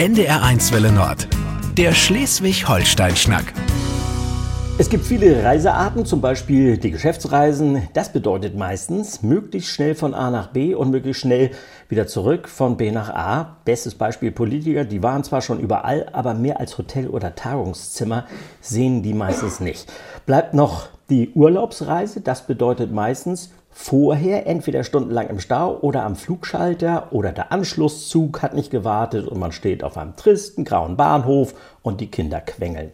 NDR1 Welle Nord. Der Schleswig-Holstein-Schnack. Es gibt viele Reisearten, zum Beispiel die Geschäftsreisen. Das bedeutet meistens möglichst schnell von A nach B und möglichst schnell wieder zurück von B nach A. Bestes Beispiel Politiker, die waren zwar schon überall, aber mehr als Hotel oder Tagungszimmer sehen die meistens nicht. Bleibt noch die Urlaubsreise, das bedeutet meistens vorher entweder stundenlang im Stau oder am Flugschalter oder der Anschlusszug hat nicht gewartet und man steht auf einem tristen grauen Bahnhof und die Kinder quengeln.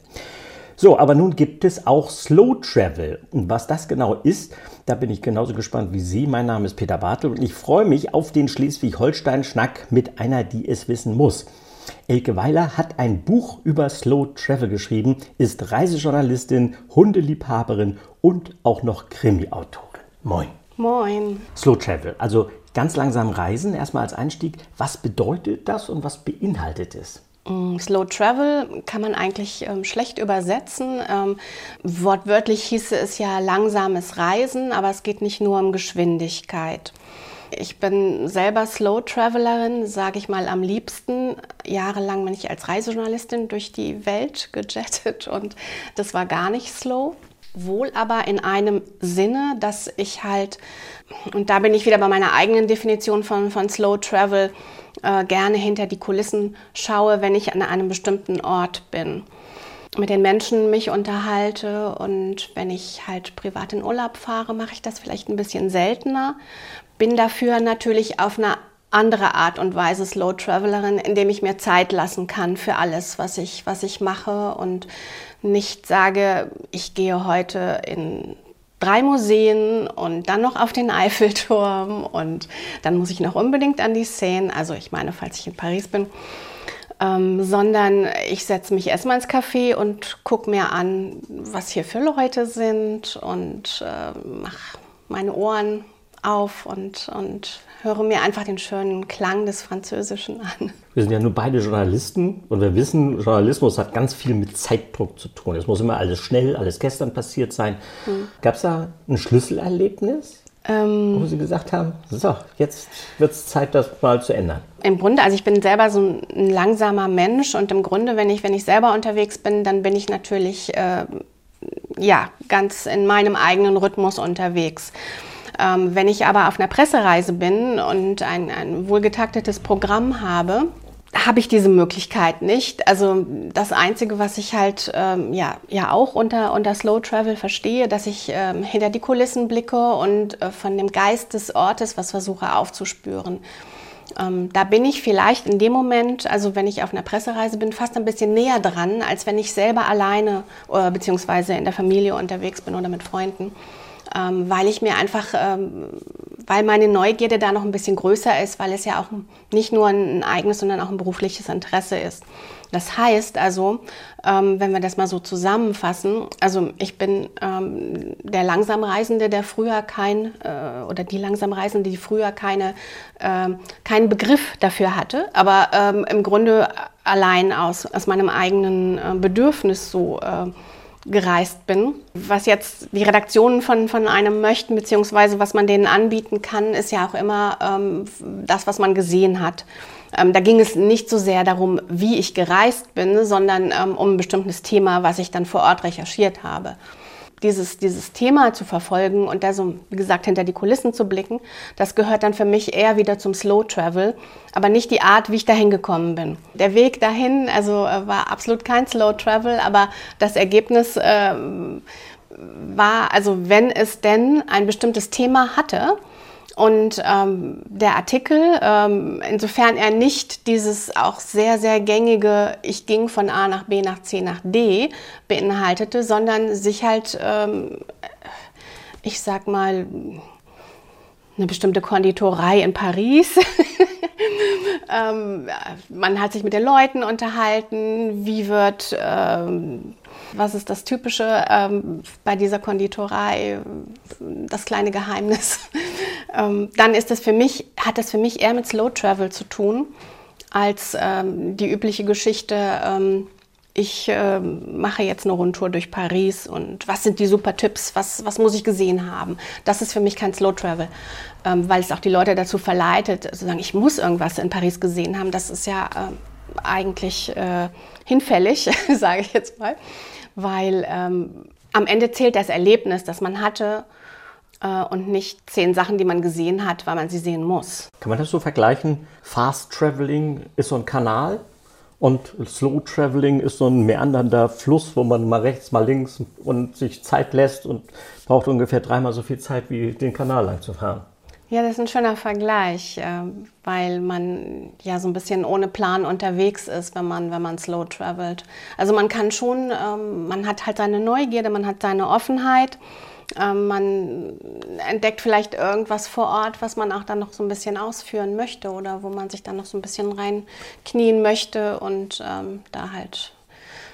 So, aber nun gibt es auch Slow Travel. Und was das genau ist, da bin ich genauso gespannt wie Sie. Mein Name ist Peter Bartel und ich freue mich auf den Schleswig-Holstein-Schnack mit einer, die es wissen muss. Elke Weiler hat ein Buch über Slow Travel geschrieben, ist Reisejournalistin, Hundeliebhaberin und auch noch Krimi-Autorin. Moin. Moin. Slow Travel, also ganz langsam reisen, erstmal als Einstieg. Was bedeutet das und was beinhaltet es? Mm, Slow Travel kann man eigentlich ähm, schlecht übersetzen. Ähm, wortwörtlich hieße es ja langsames Reisen, aber es geht nicht nur um Geschwindigkeit. Ich bin selber Slow Travelerin, sage ich mal am liebsten. Jahrelang bin ich als Reisejournalistin durch die Welt gejettet und das war gar nicht slow. Wohl aber in einem Sinne, dass ich halt, und da bin ich wieder bei meiner eigenen Definition von, von Slow Travel, äh, gerne hinter die Kulissen schaue, wenn ich an einem bestimmten Ort bin. Mit den Menschen mich unterhalte und wenn ich halt privat in Urlaub fahre, mache ich das vielleicht ein bisschen seltener. Bin dafür natürlich auf eine andere Art und Weise Slow Travelerin, indem ich mir Zeit lassen kann für alles, was ich, was ich mache und nicht sage, ich gehe heute in drei Museen und dann noch auf den Eiffelturm und dann muss ich noch unbedingt an die Seine, also ich meine, falls ich in Paris bin, ähm, sondern ich setze mich erstmal ins Café und gucke mir an, was hier für Leute sind und äh, mache meine Ohren auf und, und höre mir einfach den schönen Klang des Französischen an. Wir sind ja nur beide Journalisten und wir wissen, Journalismus hat ganz viel mit Zeitdruck zu tun. Es muss immer alles schnell, alles gestern passiert sein. Hm. Gab es da ein Schlüsselerlebnis? Ähm, wo Sie gesagt haben, so, jetzt wird es Zeit, das mal zu ändern? Im Grunde, also ich bin selber so ein langsamer Mensch und im Grunde, wenn ich, wenn ich selber unterwegs bin, dann bin ich natürlich äh, ja, ganz in meinem eigenen Rhythmus unterwegs. Ähm, wenn ich aber auf einer Pressereise bin und ein, ein wohlgetaktetes Programm habe, habe ich diese Möglichkeit nicht. Also das Einzige, was ich halt ähm, ja, ja auch unter, unter Slow Travel verstehe, dass ich ähm, hinter die Kulissen blicke und äh, von dem Geist des Ortes was versuche aufzuspüren. Ähm, da bin ich vielleicht in dem Moment, also wenn ich auf einer Pressereise bin, fast ein bisschen näher dran, als wenn ich selber alleine äh, beziehungsweise in der Familie unterwegs bin oder mit Freunden ähm, weil ich mir einfach, ähm, weil meine Neugierde da noch ein bisschen größer ist, weil es ja auch nicht nur ein eigenes, sondern auch ein berufliches Interesse ist. Das heißt also, ähm, wenn wir das mal so zusammenfassen, also ich bin ähm, der Langsamreisende, der früher kein, äh, oder die Langsamreisende, die früher keine, äh, keinen Begriff dafür hatte, aber ähm, im Grunde allein aus, aus meinem eigenen äh, Bedürfnis so äh, gereist bin. Was jetzt die Redaktionen von, von einem möchten, beziehungsweise was man denen anbieten kann, ist ja auch immer ähm, das, was man gesehen hat. Ähm, da ging es nicht so sehr darum, wie ich gereist bin, sondern ähm, um ein bestimmtes Thema, was ich dann vor Ort recherchiert habe dieses, dieses Thema zu verfolgen und da so, wie gesagt, hinter die Kulissen zu blicken, das gehört dann für mich eher wieder zum Slow Travel, aber nicht die Art, wie ich dahin gekommen bin. Der Weg dahin, also äh, war absolut kein Slow Travel, aber das Ergebnis äh, war, also wenn es denn ein bestimmtes Thema hatte, und ähm, der Artikel, ähm, insofern er nicht dieses auch sehr, sehr gängige, ich ging von A nach B nach C nach D beinhaltete, sondern sich halt, ähm, ich sag mal, eine bestimmte Konditorei in Paris. ähm, man hat sich mit den Leuten unterhalten, wie wird ähm, was ist das Typische ähm, bei dieser Konditorei, das kleine Geheimnis? ähm, dann ist das für mich, hat das für mich eher mit Slow Travel zu tun, als ähm, die übliche Geschichte, ähm, ich äh, mache jetzt eine Rundtour durch Paris und was sind die super Tipps, was, was muss ich gesehen haben. Das ist für mich kein Slow Travel, ähm, weil es auch die Leute dazu verleitet, zu sagen, ich muss irgendwas in Paris gesehen haben. Das ist ja äh, eigentlich äh, hinfällig, sage ich jetzt mal, weil ähm, am Ende zählt das Erlebnis, das man hatte äh, und nicht zehn Sachen, die man gesehen hat, weil man sie sehen muss. Kann man das so vergleichen? Fast Traveling ist so ein Kanal und Slow Traveling ist so ein meandernder Fluss, wo man mal rechts, mal links und sich Zeit lässt und braucht ungefähr dreimal so viel Zeit, wie den Kanal lang zu fahren. Ja, das ist ein schöner Vergleich, äh, weil man ja so ein bisschen ohne Plan unterwegs ist, wenn man, wenn man slow travelt. Also man kann schon, ähm, man hat halt seine Neugierde, man hat seine Offenheit, ähm, man entdeckt vielleicht irgendwas vor Ort, was man auch dann noch so ein bisschen ausführen möchte oder wo man sich dann noch so ein bisschen reinknien möchte und ähm, da halt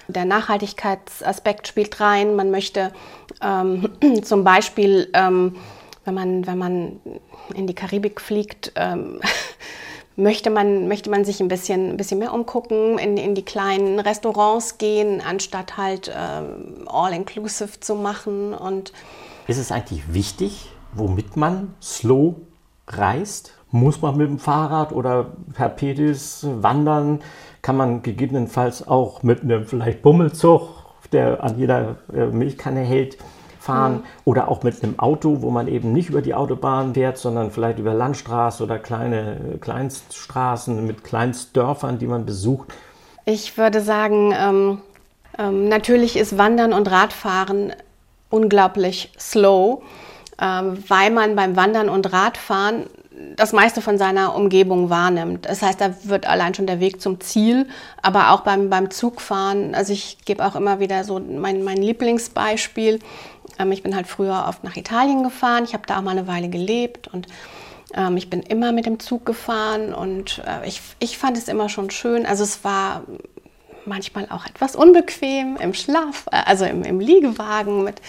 der Nachhaltigkeitsaspekt spielt rein. Man möchte ähm, zum Beispiel, ähm, wenn, man, wenn man in die Karibik fliegt, ähm, möchte, man, möchte man sich ein bisschen, ein bisschen mehr umgucken, in, in die kleinen Restaurants gehen, anstatt halt ähm, all-inclusive zu machen. Und Ist es eigentlich wichtig, womit man slow reist? Muss man mit dem Fahrrad oder per Pedis wandern? Kann man gegebenenfalls auch mit einem vielleicht Bummelzug, der an jeder äh, Milchkanne hält, fahren mhm. oder auch mit einem Auto, wo man eben nicht über die Autobahn fährt, sondern vielleicht über Landstraße oder kleine Kleinststraßen mit Kleinstdörfern, die man besucht. Ich würde sagen, ähm, ähm, natürlich ist Wandern und Radfahren unglaublich slow, ähm, weil man beim Wandern und Radfahren das meiste von seiner Umgebung wahrnimmt. Das heißt, da wird allein schon der Weg zum Ziel, aber auch beim, beim Zugfahren. Also ich gebe auch immer wieder so mein, mein Lieblingsbeispiel. Ähm, ich bin halt früher oft nach Italien gefahren. Ich habe da auch mal eine Weile gelebt und ähm, ich bin immer mit dem Zug gefahren und äh, ich, ich fand es immer schon schön. Also es war manchmal auch etwas unbequem im Schlaf, äh, also im, im, Liegewagen mit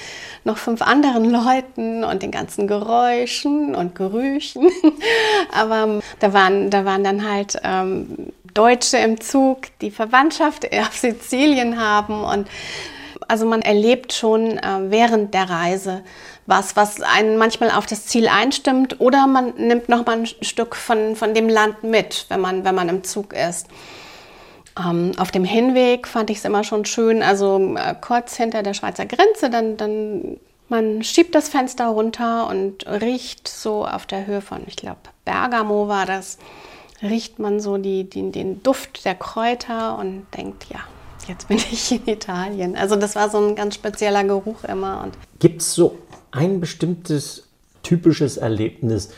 noch fünf anderen Leuten und den ganzen Geräuschen und Gerüchen. Aber ähm, da waren, da waren dann halt ähm, Deutsche im Zug, die Verwandtschaft auf Sizilien haben und also man erlebt schon äh, während der Reise was, was einen manchmal auf das Ziel einstimmt oder man nimmt noch mal ein Stück von, von dem Land mit, wenn man, wenn man im Zug ist. Ähm, auf dem Hinweg fand ich es immer schon schön, also äh, kurz hinter der Schweizer Grenze, dann, dann man schiebt das Fenster runter und riecht so auf der Höhe von, ich glaube, Bergamo war das, riecht man so die, die, den Duft der Kräuter und denkt, ja, jetzt bin ich in Italien. Also das war so ein ganz spezieller Geruch immer. Gibt es so ein bestimmtes typisches Erlebnis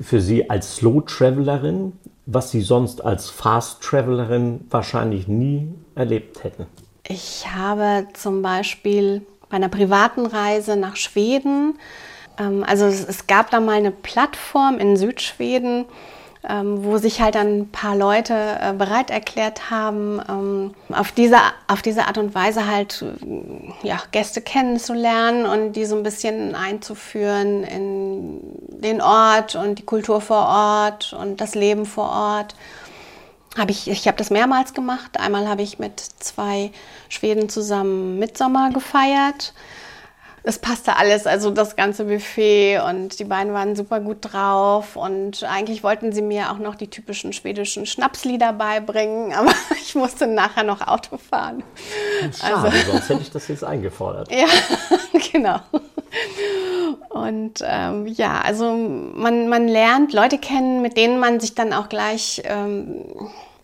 für Sie als Slow Travelerin, was Sie sonst als Fast Travelerin wahrscheinlich nie erlebt hätten? Ich habe zum Beispiel bei einer privaten Reise nach Schweden, ähm, also es, gab da mal eine Plattform in Südschweden, ähm, wo sich halt dann ein paar Leute äh, bereit erklärt haben, ähm, auf, diese, auf diese Art und Weise halt äh, ja, Gäste kennenzulernen und die so ein bisschen einzuführen in den Ort und die Kultur vor Ort und das Leben vor Ort. Hab ich ich habe das mehrmals gemacht. Einmal habe ich mit zwei Schweden zusammen Mitsommer gefeiert es passte alles, also das ganze Buffet und die beiden waren super gut drauf und eigentlich wollten sie mir auch noch die typischen schwedischen Schnapslieder beibringen, aber ich musste nachher noch Auto fahren. Schade, also, sonst hätte ich das jetzt eingefordert. Ja, genau. Und ähm, ja, also man, man lernt Leute kennen, mit denen man sich dann auch gleich ähm,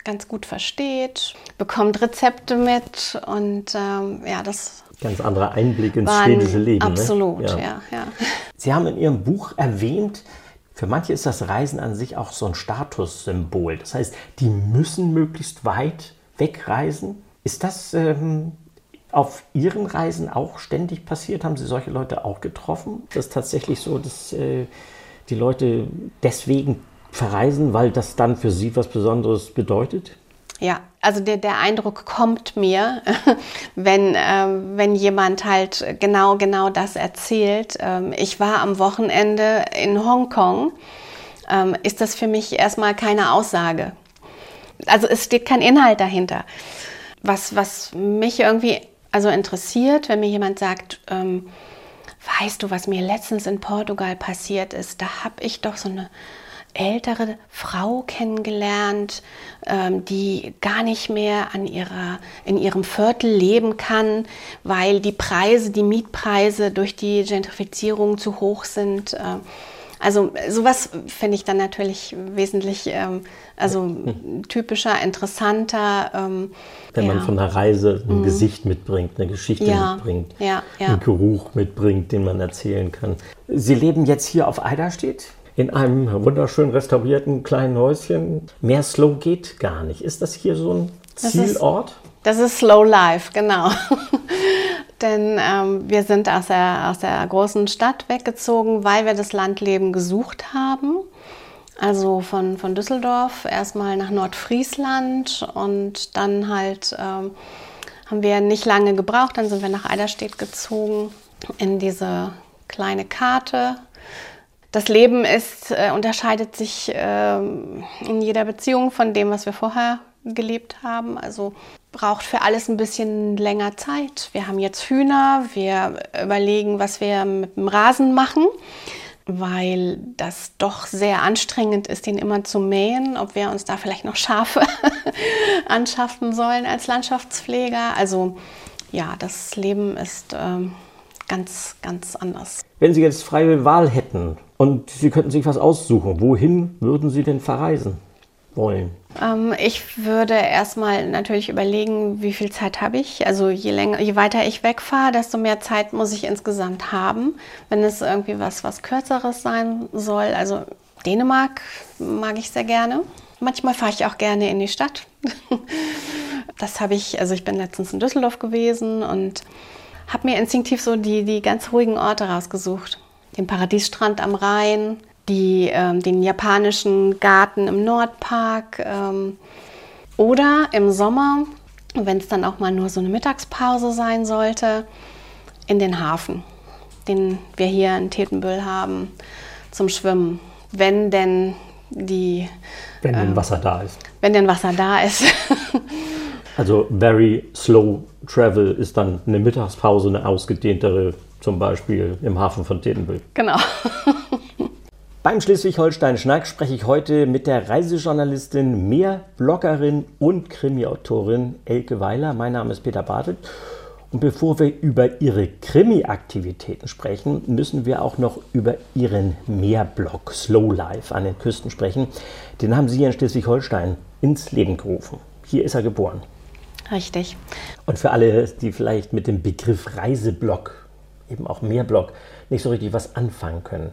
ganz gut versteht, bekommt Rezepte mit und ähm, ja, das Ganz anderer Einblick ins schwedische Leben. Ne? Absolut, ne? ja. Ja, ja. Sie haben in Ihrem Buch erwähnt, für manche ist das Reisen an sich auch so ein Statussymbol. Das heißt, die müssen möglichst weit wegreisen. Ist das ähm, auf Ihren Reisen auch ständig passiert? Haben Sie solche Leute auch getroffen? Ist das tatsächlich so, dass äh, die Leute deswegen verreisen, weil das dann für sie was Besonderes bedeutet? Ja, also der, der Eindruck kommt mir, wenn, äh, wenn jemand halt genau, genau das erzählt. Ähm, ich war am Wochenende in Hongkong. Ähm, ist das für mich erstmal keine Aussage. Also es steht kein Inhalt dahinter. Was, was mich irgendwie also interessiert, wenn mir jemand sagt, ähm, weißt du, was mir letztens in Portugal passiert ist, da habe ich doch so eine ältere Frau kennengelernt, ähm, die gar nicht mehr an ihrer, in ihrem Viertel leben kann, weil die Preise, die Mietpreise durch die Gentrifizierung zu hoch sind. Äh, also sowas finde ich dann natürlich wesentlich, ähm, also typischer, interessanter. Ähm, Wenn ja. man von einer Reise ein mhm. Gesicht mitbringt, eine Geschichte ja. mitbringt, ja. einen Geruch mitbringt, den man erzählen kann. Sie leben jetzt hier auf Eiderstedt? In einem wunderschön restaurierten kleinen Häuschen. Mehr Slow geht gar nicht. Ist das hier so ein Zielort? Das ist, das ist Slow Life, genau. Denn ähm, wir sind aus der, aus der großen Stadt weggezogen, weil wir das Landleben gesucht haben. Also von, von Düsseldorf erstmal nach Nordfriesland und dann halt ähm, haben wir nicht lange gebraucht. Dann sind wir nach Eiderstedt gezogen in diese kleine Karte das Leben ist, äh, unterscheidet sich äh, in jeder Beziehung von dem, was wir vorher gelebt haben. Also braucht für alles ein bisschen länger Zeit. Wir haben jetzt Hühner, wir überlegen, was wir mit dem Rasen machen, weil das doch sehr anstrengend ist, den immer zu mähen, ob wir uns da vielleicht noch Schafe anschaffen sollen als Landschaftspfleger. Also ja, das Leben ist äh, ganz, ganz anders. Wenn Sie jetzt freie Wahl hätten, und Sie könnten sich was aussuchen. Wohin würden Sie denn verreisen wollen? Ähm, ich würde erstmal natürlich überlegen, wie viel Zeit habe ich. Also je länger, je weiter ich wegfahre, desto mehr Zeit muss ich insgesamt haben. Wenn es irgendwie was, was Kürzeres sein soll, also Dänemark mag ich sehr gerne. Manchmal fahre ich auch gerne in die Stadt. das habe ich, also ich bin letztens in Düsseldorf gewesen und habe mir instinktiv so die, die ganz ruhigen Orte rausgesucht den Paradiesstrand am Rhein, die, ähm, den japanischen Garten im Nordpark ähm, oder im Sommer, wenn es dann auch mal nur so eine Mittagspause sein sollte, in den Hafen, den wir hier in Tetenbüll haben, zum Schwimmen, wenn denn die... Wenn ähm, denn Wasser da ist. Wenn denn Wasser da ist. also very slow travel ist dann eine Mittagspause, eine ausgedehntere zum Beispiel im Hafen von Tetenbüll. Genau. Beim Schleswig-Holstein-Schnack spreche ich heute mit der Reisejournalistin, Meerbloggerin und Krimi-Autorin Elke Weiler. Mein Name ist Peter Bartelt. Und bevor wir über ihre Krimi-Aktivitäten sprechen, müssen wir auch noch über ihren Meerblog Slow Life an den Küsten sprechen. Den haben Sie in Schleswig-Holstein ins Leben gerufen. Hier ist er geboren. Richtig. Und für alle, die vielleicht mit dem Begriff Reiseblog eben auch Mehrblog nicht so richtig was anfangen können.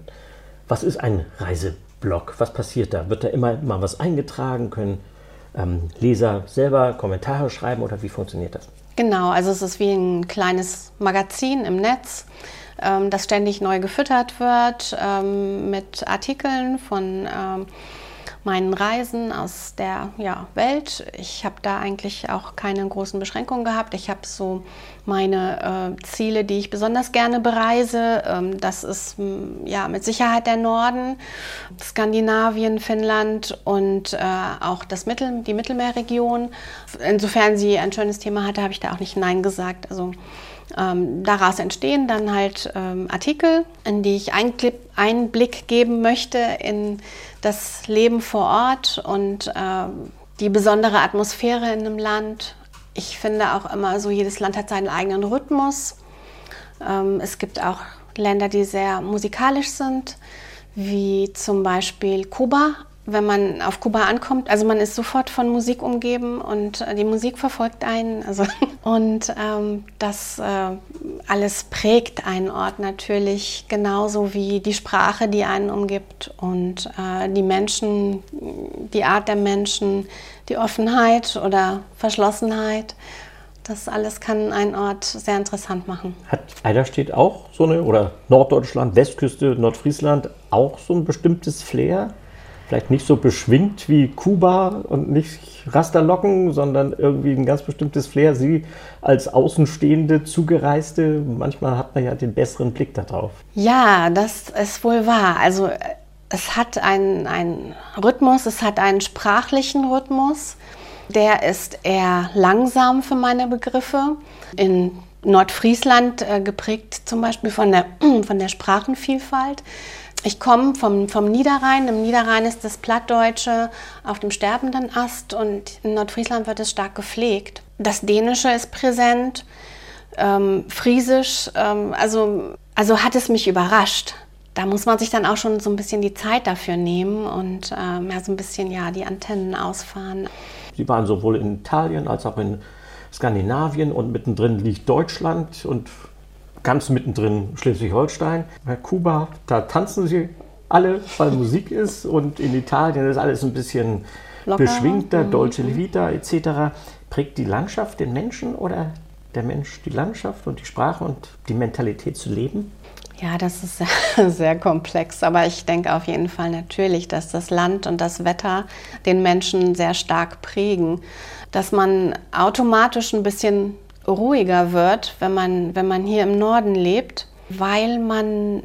Was ist ein Reiseblog? Was passiert da? Wird da immer mal was eingetragen? Können ähm, Leser selber Kommentare schreiben oder wie funktioniert das? Genau, also es ist wie ein kleines Magazin im Netz, ähm, das ständig neu gefüttert wird ähm, mit Artikeln von ähm, meinen Reisen aus der ja, Welt. Ich habe da eigentlich auch keine großen Beschränkungen gehabt. Ich habe so meine äh, Ziele, die ich besonders gerne bereise. Ähm, das ist ja mit Sicherheit der Norden, Skandinavien, Finnland und äh, auch das Mittel, die Mittelmeerregion. Insofern sie ein schönes Thema hatte, habe ich da auch nicht Nein gesagt. Also ähm, daraus entstehen dann halt ähm, Artikel, in die ich Einblick, Einblick geben möchte in das Leben vor Ort und äh, die besondere Atmosphäre in einem Land. Ich finde auch immer so, jedes Land hat seinen eigenen Rhythmus. Ähm, es gibt auch Länder, die sehr musikalisch sind, wie zum Beispiel Kuba wenn man auf Kuba ankommt, also man ist sofort von Musik umgeben und äh, die Musik verfolgt einen. Also, und ähm, das äh, alles prägt einen Ort natürlich genauso wie die Sprache, die einen umgibt und äh, die Menschen, die Art der Menschen, die Offenheit oder Verschlossenheit. Das alles kann einen Ort sehr interessant machen. Hat Eiderstedt auch so eine, oder Norddeutschland, Westküste, Nordfriesland, auch so ein bestimmtes Flair? Vielleicht nicht so beschwingt wie Kuba und nicht Rasterlocken, sondern irgendwie ein ganz bestimmtes Flair. Sie als Außenstehende, Zugereiste, manchmal hat man ja den besseren Blick darauf. Ja, das ist wohl wahr. Also es hat einen, einen Rhythmus, es hat einen sprachlichen Rhythmus. Der ist eher langsam für meine Begriffe. In Nordfriesland äh, geprägt zum Beispiel von der, von der Sprachenvielfalt. Ich komme vom, vom Niederrhein. Im Niederrhein ist das Plattdeutsche auf dem sterbenden Ast und in Nordfriesland wird es stark gepflegt. Das Dänische ist präsent, ähm, Friesisch, ähm, also, also hat es mich überrascht. Da muss man sich dann auch schon so ein bisschen die Zeit dafür nehmen und ähm, ja, so ein bisschen ja, die Antennen ausfahren. Sie waren sowohl in Italien als auch in Skandinavien und mittendrin liegt Deutschland und ganz mittendrin Schleswig-Holstein. Bei Kuba, da tanzen sie alle, weil Musik ist und in Italien ist alles ein bisschen Locker. beschwingter, mhm. Dolce Vita etc. Prägt die Landschaft den Menschen oder der Mensch die Landschaft und die Sprache und die Mentalität zu leben? Ja, das ist sehr, sehr, komplex, aber ich denke auf jeden Fall natürlich, dass das Land und das Wetter den Menschen sehr stark prägen, dass man automatisch ein bisschen ruhiger wird, wenn man, wenn man hier im Norden lebt, weil man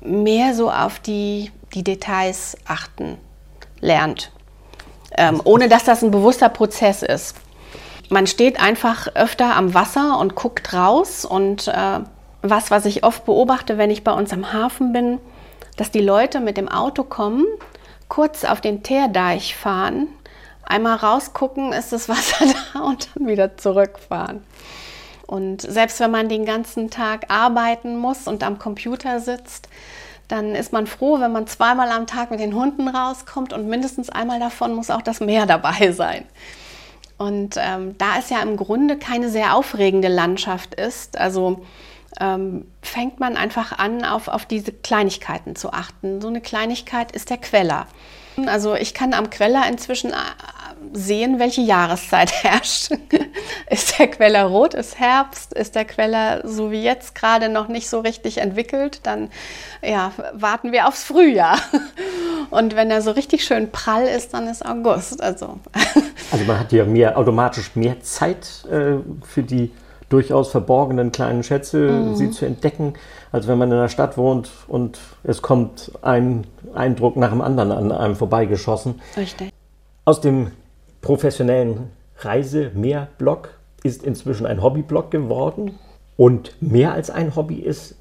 mehr so auf die, die Details achten lernt, ähm, ohne dass das ein bewusster Prozess ist. Man steht einfach öfter am Wasser und guckt raus und äh, was, was ich oft beobachte, wenn ich bei uns am Hafen bin, dass die Leute mit dem Auto kommen, kurz auf den Teerdeich fahren einmal rausgucken, ist das Wasser da und dann wieder zurückfahren. Und selbst wenn man den ganzen Tag arbeiten muss und am Computer sitzt, dann ist man froh, wenn man zweimal am Tag mit den Hunden rauskommt und mindestens einmal davon muss auch das Meer dabei sein. Und ähm, da es ja im Grunde keine sehr aufregende Landschaft ist, also ähm, fängt man einfach an, auf, auf diese Kleinigkeiten zu achten. So eine Kleinigkeit ist der Queller. Also ich kann am Queller inzwischen äh, sehen, welche Jahreszeit herrscht. ist der Queller rot, ist Herbst, ist der Queller so wie jetzt gerade noch nicht so richtig entwickelt, dann ja, warten wir aufs Frühjahr. Und wenn er so richtig schön prall ist, dann ist August. Also, also man hat ja mehr, automatisch mehr Zeit äh, für die durchaus verborgenen kleinen Schätze, mhm. sie zu entdecken, als wenn man in einer Stadt wohnt und es kommt ein Eindruck nach dem anderen an einem vorbeigeschossen. Richtig. Aus dem professionellen Reise-Mehr-Blog ist inzwischen ein Hobbyblog geworden und mehr als ein Hobby ist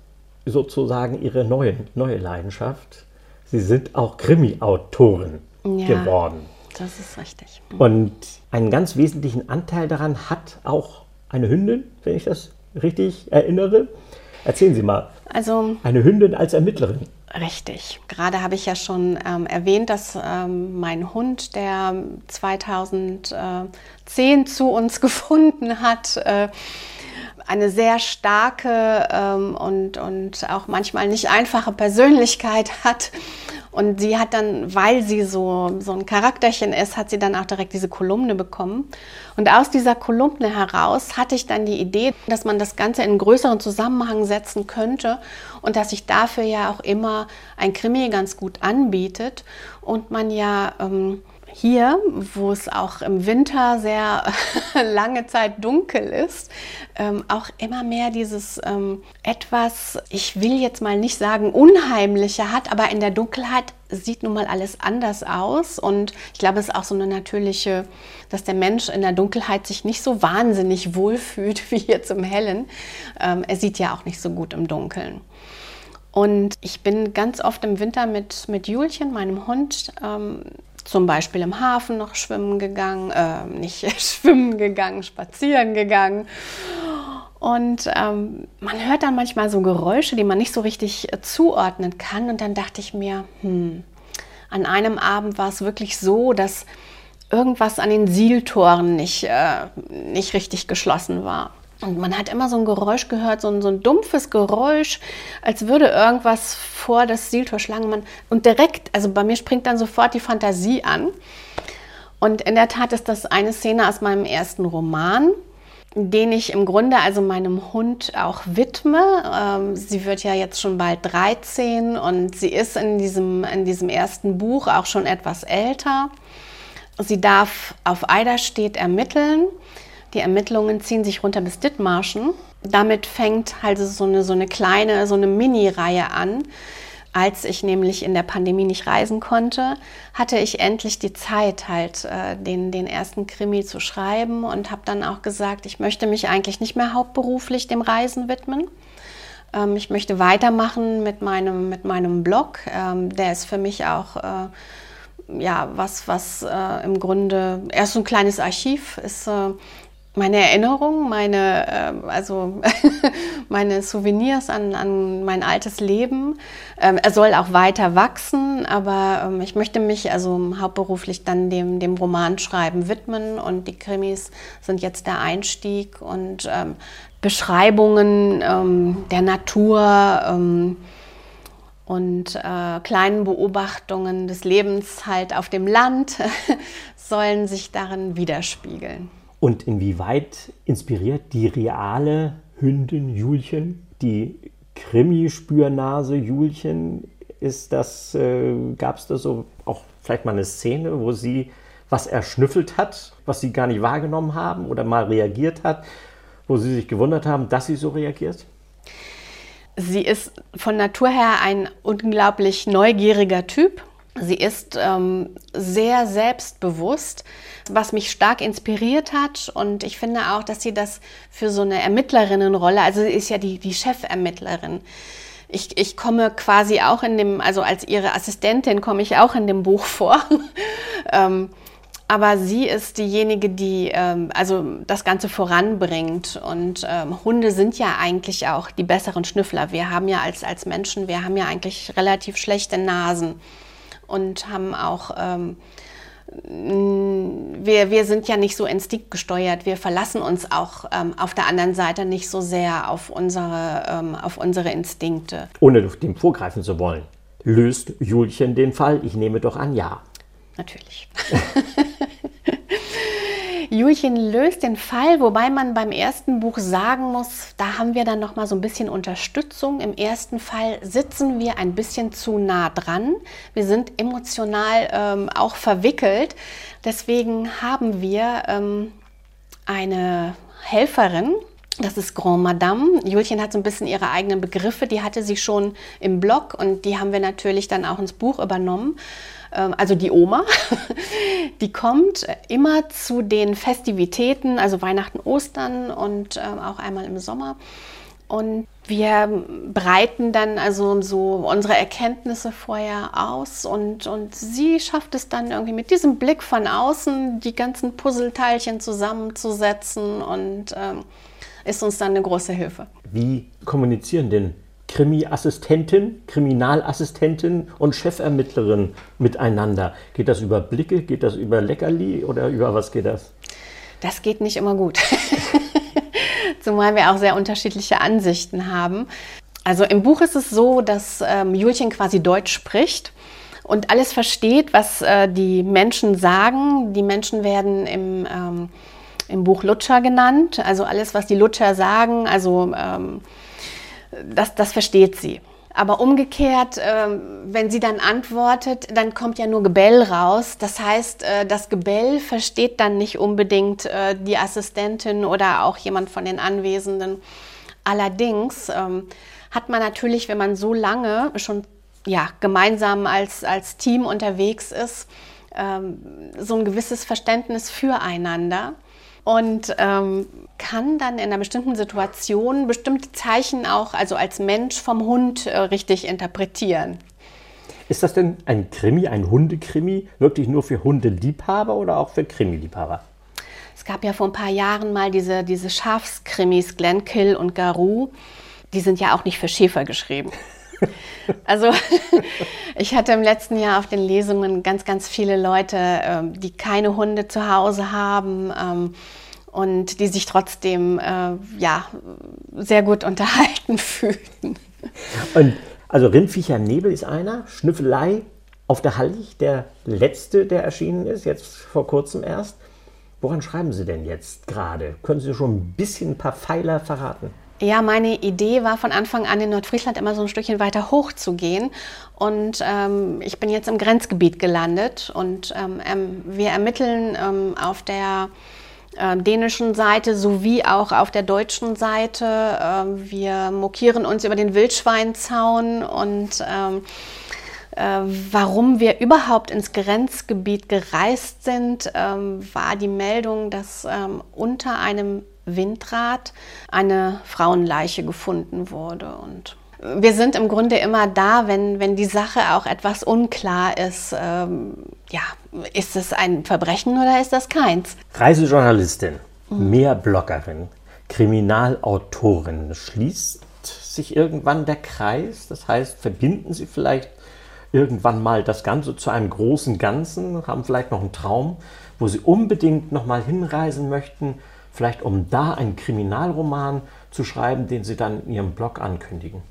sozusagen ihre neue, neue Leidenschaft. Sie sind auch Krimi-Autoren ja, geworden. Das ist richtig. Und einen ganz wesentlichen Anteil daran hat auch eine Hündin, wenn ich das richtig erinnere. Erzählen Sie mal. Also eine Hündin als Ermittlerin. Richtig. Gerade habe ich ja schon ähm, erwähnt, dass ähm, mein Hund, der 2010 zu uns gefunden hat, äh, eine sehr starke ähm, und, und auch manchmal nicht einfache Persönlichkeit hat und sie hat dann, weil sie so, so ein Charakterchen ist, hat sie dann auch direkt diese Kolumne bekommen. Und aus dieser Kolumne heraus hatte ich dann die Idee, dass man das Ganze in einen größeren Zusammenhang setzen könnte und dass sich dafür ja auch immer ein Krimi ganz gut anbietet und man ja ähm, hier, wo es auch im Winter sehr lange Zeit dunkel ist, ähm, auch immer mehr dieses ähm, etwas, ich will jetzt mal nicht sagen unheimliche hat, aber in der Dunkelheit sieht nun mal alles anders aus. Und ich glaube, es ist auch so eine natürliche, dass der Mensch in der Dunkelheit sich nicht so wahnsinnig wohlfühlt wie jetzt im Hellen. Ähm, er sieht ja auch nicht so gut im Dunkeln. Und ich bin ganz oft im Winter mit, mit Julchen, meinem Hund, ähm, zum Beispiel im Hafen noch schwimmen gegangen, äh, nicht schwimmen gegangen, spazieren gegangen. Und ähm, man hört dann manchmal so Geräusche, die man nicht so richtig äh, zuordnen kann. Und dann dachte ich mir, hm, an einem Abend war es wirklich so, dass irgendwas an den Sieltoren nicht, äh, nicht richtig geschlossen war. Und man hat immer so ein Geräusch gehört, so ein, so ein dumpfes Geräusch, als würde irgendwas vor das Sieltor schlagen. Und direkt, also bei mir springt dann sofort die Fantasie an. Und in der Tat ist das eine Szene aus meinem ersten Roman, den ich im Grunde also meinem Hund auch widme. Ähm, sie wird ja jetzt schon bald 13 und sie ist in diesem, in diesem ersten Buch auch schon etwas älter. Sie darf auf Eiderstedt ermitteln die Ermittlungen ziehen sich runter bis Dithmarschen. Damit fängt halt so eine, so eine kleine, so eine Mini-Reihe an. Als ich nämlich in der Pandemie nicht reisen konnte, hatte ich endlich die Zeit, halt äh, den, den ersten Krimi zu schreiben und habe dann auch gesagt, ich möchte mich eigentlich nicht mehr hauptberuflich dem Reisen widmen. Ähm, ich möchte weitermachen mit meinem, mit meinem Blog. Ähm, der ist für mich auch äh, ja, was, was äh, im Grunde, erst so ein kleines Archiv ist. Äh, meine Erinnerung, meine, äh, also meine Souvenirs an, an mein altes Leben. Ähm, er soll auch weiter wachsen, aber ähm, ich möchte mich also hauptberuflich dann dem, dem Romanschreiben widmen und die Krimis sind jetzt der Einstieg und ähm, Beschreibungen ähm, der Natur ähm, und äh, kleinen Beobachtungen des Lebens halt auf dem Land sollen sich darin widerspiegeln. Und inwieweit inspiriert die reale Hündin Julchen, die Krimi-Spürnase Julchen? Ist das, äh, gab es da so auch vielleicht mal eine Szene, wo sie was erschnüffelt hat, was sie gar nicht wahrgenommen haben oder mal reagiert hat, wo sie sich gewundert haben, dass sie so reagiert? Sie ist von Natur her ein unglaublich neugieriger Typ Sie ist ähm, sehr selbstbewusst, was mich stark inspiriert hat. Und ich finde auch, dass sie das für so eine Ermittlerinnenrolle, also sie ist ja die, die Chefermittlerin. Ich, ich komme quasi auch in dem, also als ihre Assistentin komme ich auch in dem Buch vor. ähm, aber sie ist diejenige, die ähm, also das Ganze voranbringt. Und ähm, Hunde sind ja eigentlich auch die besseren Schnüffler. Wir haben ja als, als Menschen, wir haben ja eigentlich relativ schlechte Nasen und haben auch, ähm, wir, wir sind ja nicht so instinktgesteuert. Wir verlassen uns auch ähm, auf der anderen Seite nicht so sehr auf unsere, ähm, auf unsere Instinkte. Ohne dem vorgreifen zu wollen. Löst Julchen den Fall? Ich nehme doch an, ja. Natürlich. Julchen löst den Fall, wobei man beim ersten Buch sagen muss, da haben wir dann noch mal so ein bisschen Unterstützung. Im ersten Fall sitzen wir ein bisschen zu nah dran. Wir sind emotional ähm, auch verwickelt. Deswegen haben wir ähm, eine Helferin, das ist Grand Madame. Julchen hat so ein bisschen ihre eigenen Begriffe, die hatte sie schon im Blog und die haben wir natürlich dann auch ins Buch übernommen. Ähm, also die Oma, die kommt immer zu den Festivitäten, also Weihnachten, Ostern und ähm, auch einmal im Sommer. Und wir breiten dann also so unsere Erkenntnisse vorher aus und, und sie schafft es dann irgendwie mit diesem Blick von außen die ganzen Puzzleteilchen zusammenzusetzen und ähm, ist uns dann eine große Hilfe. Wie kommunizieren denn Krimi-Assistentin, Kriminalassistentin und Chefermittlerin miteinander? Geht das über Blicke, geht das über Leckerli oder über was geht das? Das geht nicht immer gut. Zumal wir auch sehr unterschiedliche Ansichten haben. Also im Buch ist es so, dass ähm, Julchen quasi Deutsch spricht und alles versteht, was äh, die Menschen sagen. Die Menschen werden im, ähm, im Buch Lutscher genannt. Also alles, was die Lutscher sagen, also ähm, das, das versteht sie. Aber umgekehrt, äh, wenn sie dann antwortet, dann kommt ja nur Gebell raus. Das heißt, äh, das Gebell versteht dann nicht unbedingt äh, die Assistentin oder auch jemand von den Anwesenden. Allerdings ähm, hat man natürlich, wenn man so lange schon ja, gemeinsam als, als Team unterwegs ist, ähm, so ein gewisses Verständnis füreinander und ähm, kann dann in einer bestimmten Situation bestimmte Zeichen auch, also als Mensch vom Hund äh, richtig interpretieren. Ist das denn ein Krimi, ein Hundekrimi, wirklich nur für Hundeliebhaber oder auch für Krimi-Liebhaber? Es gab ja vor ein paar Jahren mal diese, diese Schafskrimis, Glenkill und Garou. Die sind ja auch nicht für Schäfer geschrieben. Also ich hatte im letzten Jahr auf den Lesungen ganz, ganz viele Leute, ähm, die keine Hunde zu Hause haben ähm, und die sich trotzdem äh, ja, sehr gut unterhalten fühlen. Und also Rindviecher Nebel ist einer, Schnüffelei auf der Hallig, der letzte, der erschienen ist, jetzt vor kurzem erst. Woran schreiben Sie denn jetzt gerade? Können Sie schon ein bisschen ein paar Pfeiler verraten? Ja, meine Idee war von Anfang an in Nordfriesland immer so ein Stückchen weiter hoch zu gehen. Und ähm, ich bin jetzt im Grenzgebiet gelandet und ähm, ähm wir ermitteln ähm, auf der äh, dänischen Seite sowie auch auf der deutschen Seite. Äh, wir mokieren uns über den Wildschweinzaun und ähm, äh, warum wir überhaupt ins Grenzgebiet gereist sind, ähm, war die Meldung, dass ähm, unter einem Windrad eine Frauenleiche gefunden wurde. Und wir sind im Grunde immer da, wenn, wenn die Sache auch etwas unklar ist. Ähm, ja, ist es ein Verbrechen oder ist das keins? Reisejournalistin, mhm. Mehrbloggerin, Kriminalautorin. Schließt sich irgendwann der Kreis? Das heißt, verbinden Sie vielleicht irgendwann mal das Ganze zu einem großen Ganzen, haben vielleicht noch einen Traum, wo Sie unbedingt noch mal hinreisen möchten, vielleicht um da einen Kriminalroman zu schreiben, den Sie dann in Ihrem Blog ankündigen?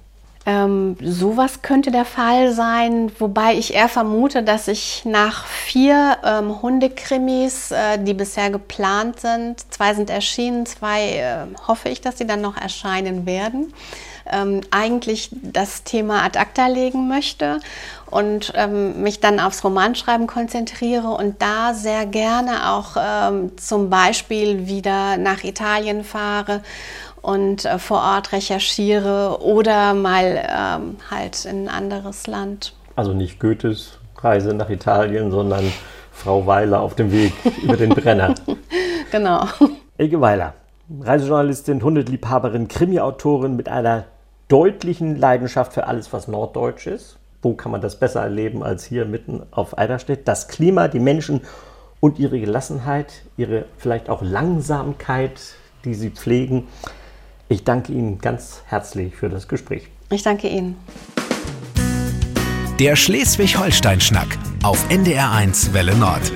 Ähm, sowas könnte der Fall sein, wobei ich eher vermute, dass ich nach vier ähm, Hundekrimis, äh, die bisher geplant sind, zwei sind erschienen, zwei äh, hoffe ich, dass sie dann noch erscheinen werden, ähm, eigentlich das Thema ad acta legen möchte und ähm, mich dann aufs Romanschreiben konzentriere und da sehr gerne auch ähm, zum Beispiel wieder nach Italien fahre und äh, vor Ort recherchiere oder mal ähm, halt in ein anderes Land. Also nicht Goethes Reise nach Italien, sondern Frau Weiler auf dem Weg über den Brenner. genau. Elke Weiler, Reisejournalistin, Hundeliebhaberin, Krimiautorin mit einer deutlichen Leidenschaft für alles, was norddeutsch ist. Wo kann man das besser erleben als hier mitten auf Eiderstedt? Das Klima, die Menschen und ihre Gelassenheit, ihre vielleicht auch Langsamkeit, die sie pflegen. Ich danke Ihnen ganz herzlich für das Gespräch. Ich danke Ihnen. Der Schleswig-Holstein-Schnack auf NDR1 Welle Nord.